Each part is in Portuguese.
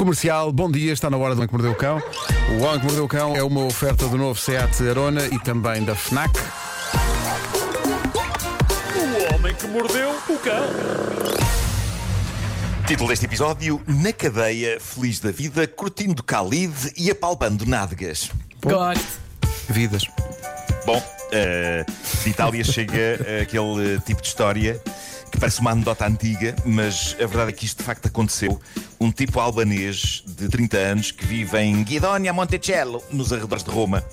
Comercial, bom dia, está na hora do Homem que Mordeu o Cão. O Homem que Mordeu o Cão é uma oferta do novo Seat Arona e também da FNAC. O homem que mordeu o cão. Título deste episódio: Na cadeia, feliz da vida, curtindo Khalid e apalpando nádegas. Gosto. Vidas. Bom, eh, de Itália chega aquele tipo de história que parece uma anedota antiga, mas a verdade é que isto de facto aconteceu. Um tipo albanês de 30 anos que vive em Guidonia Monticello, nos arredores de Roma,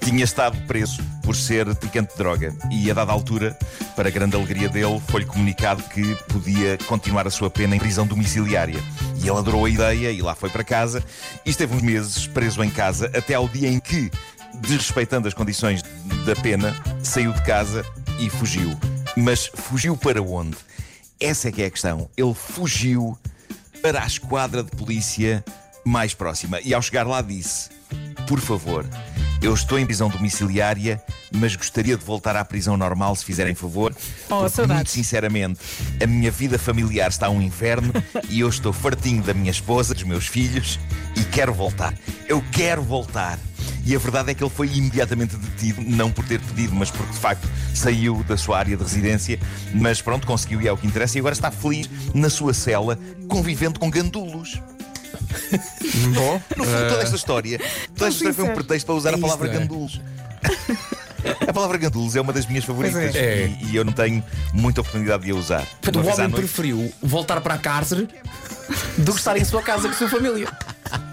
tinha estado preso por ser traficante de droga e, a dada altura, para grande alegria dele, foi-lhe comunicado que podia continuar a sua pena em prisão domiciliária. E ele adorou a ideia e lá foi para casa e esteve uns meses preso em casa até ao dia em que, desrespeitando as condições da pena, saiu de casa e fugiu. Mas fugiu para onde? Essa é que é a questão. Ele fugiu para a esquadra de polícia mais próxima e, ao chegar lá, disse: Por favor, eu estou em prisão domiciliária, mas gostaria de voltar à prisão normal se fizerem favor. Oh, porque, muito sinceramente, a minha vida familiar está um inferno e eu estou fartinho da minha esposa, dos meus filhos e quero voltar. Eu quero voltar. E a verdade é que ele foi imediatamente detido, não por ter pedido, mas porque de facto saiu da sua área de residência. Mas pronto, conseguiu e é o que interessa. E agora está feliz na sua cela, convivendo com gandulos. Bom, No fundo, toda esta história, toda esta história foi um pretexto para usar a É palavra isto, é. gandulos. A palavra gandulos é uma das minhas favoritas é. e, e eu não tenho muita oportunidade de a usar. Portanto, o homem noite- preferiu voltar para a cárcere do que estar em sua casa com a sua família.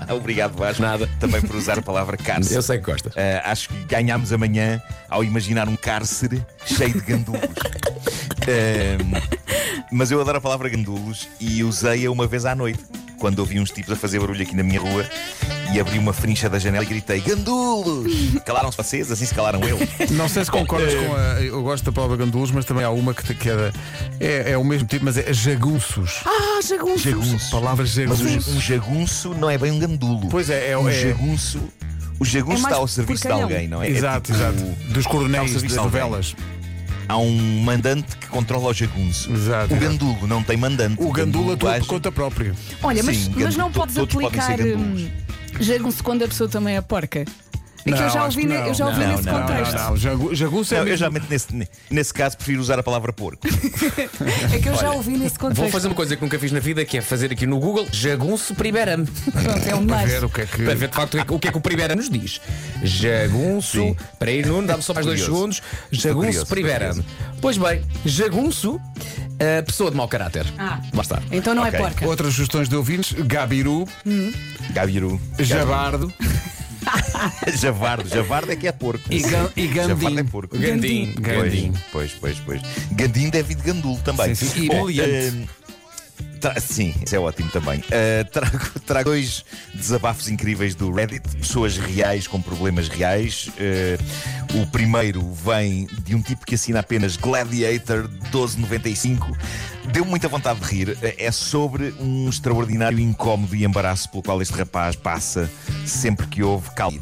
Obrigado, Vasco, Nada. também por usar a palavra cárcere. Eu sei que gosta. Ah, acho que ganhámos amanhã ao imaginar um cárcere cheio de gandulos. Ah, mas eu adoro a palavra gandulos e usei-a uma vez à noite, quando ouvi uns tipos a fazer barulho aqui na minha rua e abri uma frincha da janela e gritei: Gandulos! Calaram-se vocês, assim se calaram eu. não sei se concordas eh, com a. Eu gosto da palavra gandulos, mas também há uma que, te- que é, é, é o mesmo tipo, mas é jagunços. Ah, jagunços. Jagunço. Palavra Mas jagunços. um, um jagunço não é bem um gandulo. Pois é, é- um é- jagunço. O jagunço É está ao serviço de alguém, não é? É Exato, tipo- exato. Dos coronéis das de novelas. Há um mandante que controla o jagunço. Exato, O gandulo não tem mandante. O gandula tudo age- por conta própria. Olha, mas, Sim, mas não podes aplicar jagunço quando a pessoa também é porca. É que eu já ouvi, ne- eu já ouvi Não, nesse contexto. Não, não, jagu- jagunço é Não, eu mesmo- já meto nesse, nesse caso prefiro usar a palavra porco. É que eu já ouvi nesse contexto. Vou fazer uma coisa que nunca fiz na vida, que é fazer aqui no Google jagunço priberam. Pronto, é um Para mais. ver o que é que. Para ver de facto o que é que- o que é que o pribeira nos diz. Jagunço. Para ir, Nuno, dá-me só mais dois Curioso. segundos. Jagunço curioso, curioso. Pois bem, jagunço, a pessoa de mau caráter. Ah. Lá está. Então não Ok. é porca. Outras sugestões de ouvintes: Gabiru, Gabiru. Jabardo Javardo. Javardo é que é porco. e, gan, e Javardo é Gandim. porco. Gandim. Gandim. Pois, pois, pois. Gandim deve de gandulo também. Sim, sim. E eh, tra- sim, isso é ótimo também. Eh, trago, trago dois desabafos incríveis do Reddit, pessoas reais com problemas reais. Eh, o primeiro vem de um tipo que assina apenas Gladiator 1295. Deu muita vontade de rir. É sobre um extraordinário incómodo e embaraço pelo qual este rapaz passa sempre que ouve Khalid.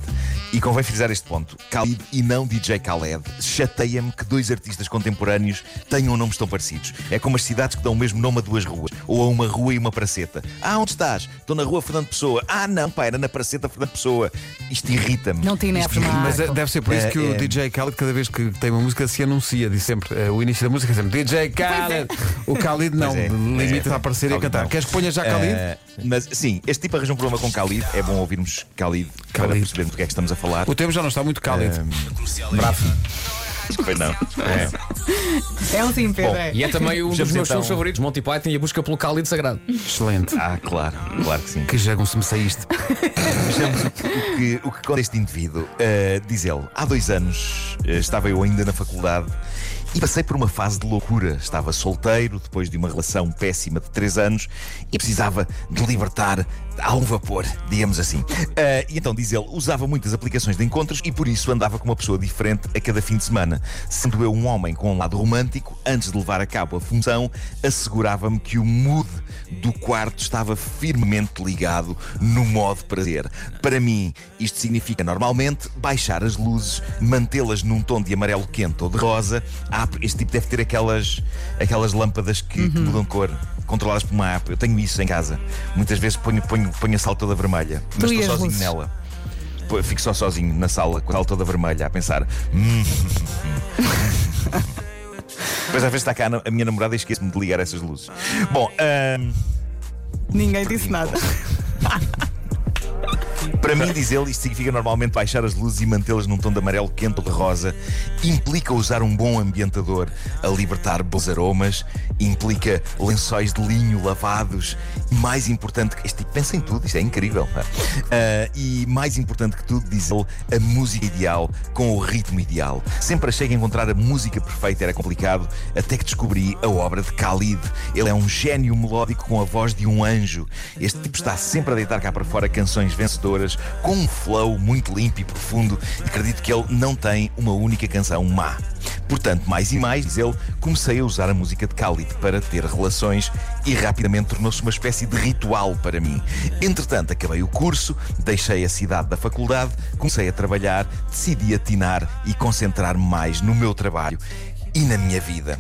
E convém frisar este ponto: Khalid e não DJ Khaled. Chateia-me que dois artistas contemporâneos tenham nomes tão parecidos. É como as cidades que dão o mesmo nome a duas ruas, ou a uma rua e uma praceta. Ah, onde estás? Estou na rua Fernando Pessoa. Ah, não, pá, era na praceta Fernando Pessoa. Isto irrita-me. Não tem não. Mas é- deve ser por isso É, que o é. DJ Khaled, cada vez que tem uma música, se anuncia, diz sempre eh, o início da música é sempre DJ Khaled. O Khalid não, é, limita-se é. a aparecer e a cantar. não. Queres que ponha já Khalid? Eh, mas sim, este tipo arranja um problema com Khalid. É bom ouvirmos Khalid, para Khalid. percebermos do que é que estamos a falar. O tempo já não está muito Khalid. Bravo. Pois não. É. É um sim, Pedro. Bom, é. E é também um dos meus então- filmes favoritos, Monty Python e a busca pelo cálido sagrado. Excelente. Ah, claro, claro que sim. Que jagunço me saíste. Vejamos o que, o que, o que conta este indivíduo. Uh, diz ele: há dois anos uh, estava eu ainda na faculdade e passei por uma fase de loucura. Estava solteiro depois de uma relação péssima de três anos e precisava de libertar algum vapor, digamos assim. Uh, e então, diz ele, usava muitas aplicações de encontros e por isso andava com uma pessoa diferente a cada fim de semana. Sendo eu um homem com um lado romântico, antes de levar a cabo a função, assegurava-me que o mood do quarto estava firmemente ligado no modo prazer. Para mim, isto significa normalmente baixar as luzes, mantê-las num tom de amarelo quente ou de rosa, a Este tipo deve ter aquelas, aquelas lâmpadas que, que mudam cor, controladas por uma app. Eu tenho isso em casa. Muitas vezes ponho, ponho, ponho a sala toda vermelha, mas e estou sozinho luzes? nela. Fico só sozinho na sala, com a sala toda vermelha, a pensar. "Hum." Depois às vezes está cá a minha namorada e esqueço-me de ligar essas luzes. Bom, Ninguém disse nada. Para mim, diz ele, isto significa normalmente baixar as luzes e mantê-las num tom de amarelo quente ou de rosa. Implica usar um bom ambientador a libertar bons aromas. Implica lençóis de linho lavados. E mais importante, que este tipo pensa em tudo, isto é incrível. Ah, e mais importante que tudo, diz ele, a música ideal com o ritmo ideal. Sempre achei que encontrar a música perfeita era complicado, até que descobri a obra de Khalid. Ele é um gênio melódico com a voz de um anjo. Este tipo está sempre a deitar cá para fora canções vencedoras, com um flow muito limpo e profundo. E acredito que ele não tem uma única canção má. Portanto, mais e mais, diz ele, comecei a usar a música de Khalid para ter relações e rapidamente tornou-se uma espécie de ritual para mim. Entretanto, acabei o curso, deixei a cidade da faculdade, comecei a trabalhar, decidi atinar e concentrar-me mais no meu trabalho e na minha vida.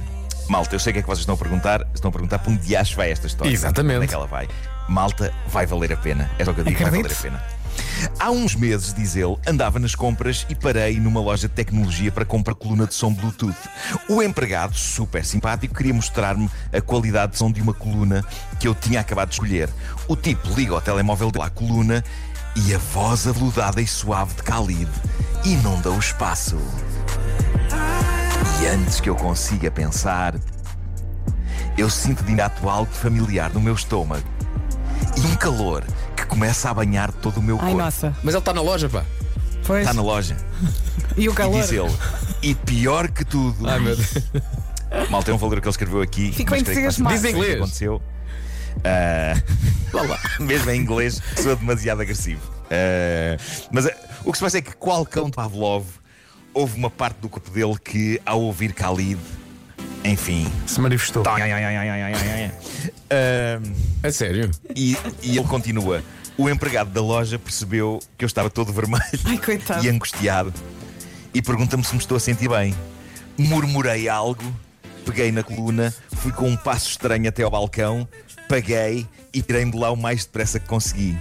Malta, eu sei o que é que vocês estão a perguntar. Estão a perguntar para onde acho vai esta história. Exatamente. Onde é que ela vai? Malta, vai valer a pena. É só o que eu digo, vai valer a pena. Há uns meses, diz ele, andava nas compras e parei numa loja de tecnologia para comprar coluna de som Bluetooth. O empregado, super simpático, queria mostrar-me a qualidade de som de uma coluna que eu tinha acabado de escolher. O tipo liga o telemóvel dele à coluna e a voz aveludada e suave de Khalid inunda o espaço. E antes que eu consiga pensar, eu sinto de imediato algo familiar no meu estômago e um calor começa a banhar todo o meu Ai, corpo. nossa. Mas ele está na loja, pá. Pois. Está na loja. E o E calor. diz ele. E pior que tudo. Ai meu Deus. Mal tem um valor que ele escreveu aqui. Fico mas creio que entusiasmado. Diz em isso que inglês. aconteceu. Ah. Mesmo em inglês, sou demasiado agressivo. Ah, mas ah, o que se passa é que, qual cão de Pavlov, houve uma parte do corpo dele que, ao ouvir Khalid, enfim. Se manifestou. Tá. Ah, A sério? e, e ele continua. O empregado da loja percebeu que eu estava todo vermelho Ai, coitado. e angustiado e pergunta-me se me estou a sentir bem. Murmurei algo, peguei na coluna, fui com um passo estranho até ao balcão, paguei e tirei-me de lá o mais depressa que consegui.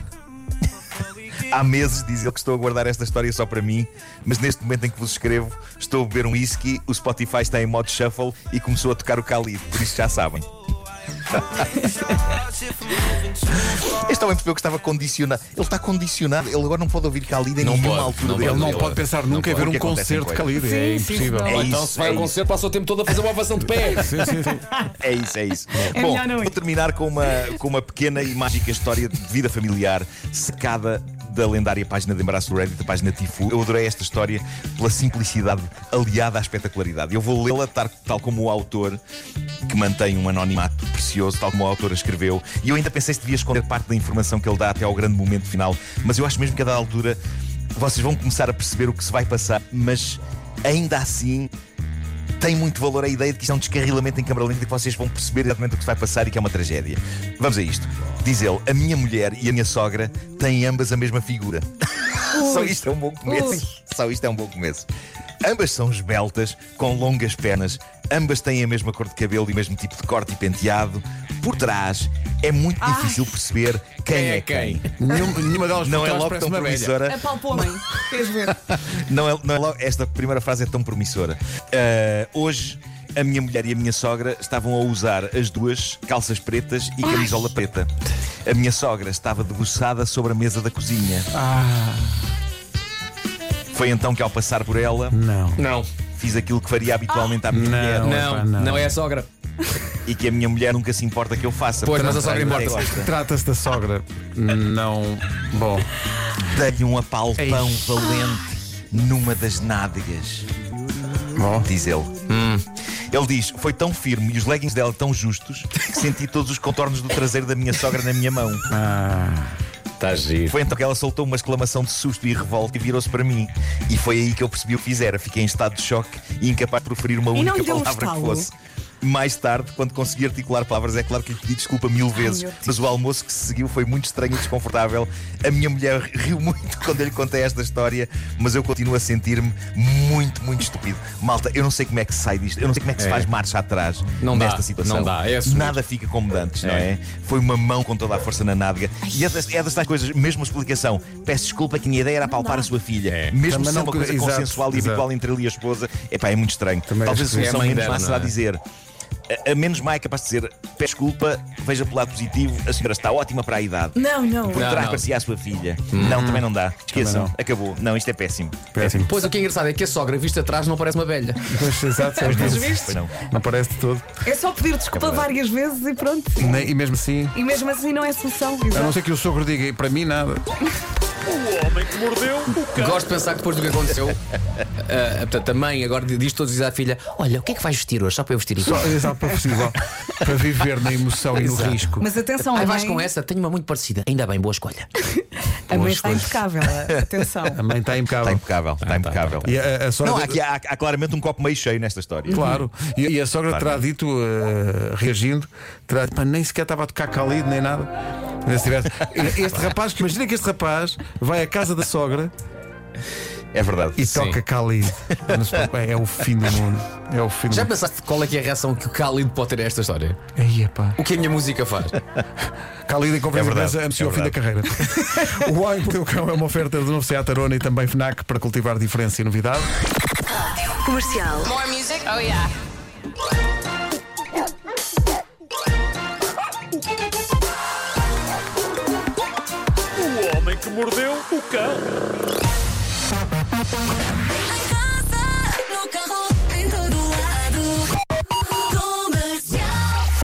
Há meses diz ele que estou a guardar esta história só para mim, mas neste momento em que vos escrevo, estou a beber um whisky, o Spotify está em modo shuffle e começou a tocar o Khalid, por isso já sabem. Este homem percebeu que estava condicionado. Ele está condicionado. Ele agora não pode ouvir Khalid em Não nenhuma pode, altura não dele. Ele não Ele- pode pensar nunca em ver um concerto de. Khalid. É Sim, sim, impossível. senão- É Ou então isso, se vai é ao isso. concerto, passa o tempo todo a fazer uma ovação de pé. Sim, sim, sim. É isso, é isso. É Bom, vou terminar com uma, com uma pequena e mágica história de vida familiar secada da lendária página de embaraço do Reddit, a página Tifu. Eu adorei esta história pela simplicidade aliada à espetacularidade. Eu vou lê-la tal, como o autor, que mantém um anonimato precioso, tal como o autor escreveu. E eu ainda pensei se devia esconder parte da informação que ele dá até ao grande momento final, mas eu acho mesmo que a dada altura vocês vão começar a perceber o que se vai passar, mas ainda assim tem muito valor a ideia de que isto é um descarrilamento em câmara lenta e que vocês vão perceber exatamente o que se vai passar e que é uma tragédia. Vamos a isto. Diz ele: a minha mulher e a minha sogra têm ambas a mesma figura. Só isto é um bom começo. Ui. Só isto é um bom começo. Ambas são esbeltas, com longas pernas, ambas têm a mesma cor de cabelo e o mesmo tipo de corte e penteado. Por trás é muito difícil perceber quem, Quem é é quem. quem? Nenhuma, delas Não é logo tão promissora. Apalpou-me. Queres ver? Não é, não é logo- esta primeira frase é tão promissora. Ah, hoje, a minha mulher e a minha sogra estavam a usar as duas calças pretas e camisola preta. A minha sogra estava debruçada sobre a mesa da cozinha. Foi então que, ao passar por ela, Não. Não, fiz aquilo que faria habitualmente à minha mulher Não. não, epá, não. não é a sogra. e que a minha mulher nunca se importa que eu faça. Pois, mas a sogra gosta. Trata-se da sogra. Não. Bom. Dei-lhe um apalpão Ei. valente numa das nádegas. Bom. diz ele. Ele diz: Foi tão firme e os leggings dela tão justos que senti todos os contornos do traseiro da minha sogra na minha mão. Está giro. Foi então que ela soltou uma exclamação de susto e revolta e virou-se para mim. E foi aí que eu percebi o que fizera. Fiquei em estado de choque e incapaz de proferir uma não única deu um palavra que fosse. Mais tarde, quando consegui articular palavras, é claro que lhe pedi desculpa mil vezes. mas o almoço que se seguiu foi muito estranho e desconfortável. A minha mulher riu muito quando eu lhe contei esta história, mas eu continuo a sentir-me muito, muito estúpido. Malta, eu não sei como é que se sai disto, eu não sei como é que se É. faz marcha atrás Não dá, nesta situação. não dá, é assumir. Nada fica como antes, não É. é? Foi uma mão com toda a força na nádega. E é das, é das tais coisas, mesmo a explicação. Peço desculpa que a minha ideia era palpar a sua filha. É. Mesmo Também se é uma coisa exato, consensual e exato. habitual entre ele e a esposa, epá, é muito estranho. Também Talvez a é a solução mãe menos dela, má será não é? dizer. A, a menos má é capaz de dizer peço desculpa, veja pelo lado positivo, a senhora está ótima para a idade. Não, não. Por Não, trás não. parecia a sua filha. Não, também não dá. Esqueçam, não. acabou. Não, isto é péssimo. Péssimo. Pois o que é engraçado é que a sogra, vista atrás, não parece uma velha. Pois, exato, é Não, isso. Pois não. não parece de todo. É só pedir desculpa várias vezes e pronto. Nem- e mesmo assim, E mesmo assim não é solução. a não exato. ser que o sogro diga, e para mim nada. Gosto de pensar que depois do que aconteceu, ah, portanto, a mãe agora diz todos os dias à filha: Olha, o que é que vais vestir hoje? Só para eu vestir igual. Só, exato, para possível. Para viver na emoção e no Exato. risco. Mas atenção, Ai, a vais mãe, com essa? Tenho uma muito parecida. Ainda bem, boa escolha. a mãe está impecável. Atenção. A mãe está impecável. Está impecável, está impecável. E a, a sogra. Não, há, aqui, há, há claramente um copo meio cheio nesta história. Claro. E, e a sogra Claro. terá dito, eh, reagindo, terá dito, "Pá, nem sequer estava a tocar Khalid nem nada. Este rapaz, imagina que este rapaz vai à casa da sogra É verdade. e Sim. toca Khalid. É o fim do mundo. É o fim do Já mundo. pensaste qual é que é a reação que o Khalid pode ter a esta história? Aí, epá. O que a minha música faz? Khalid em conferência É anunciou é o fim da carreira. o Mordeu o Cão é uma oferta do novo Seat Arona e também FNAC para cultivar diferença e novidade. Comercial. More music? Oh, yeah. Mordeu o cão.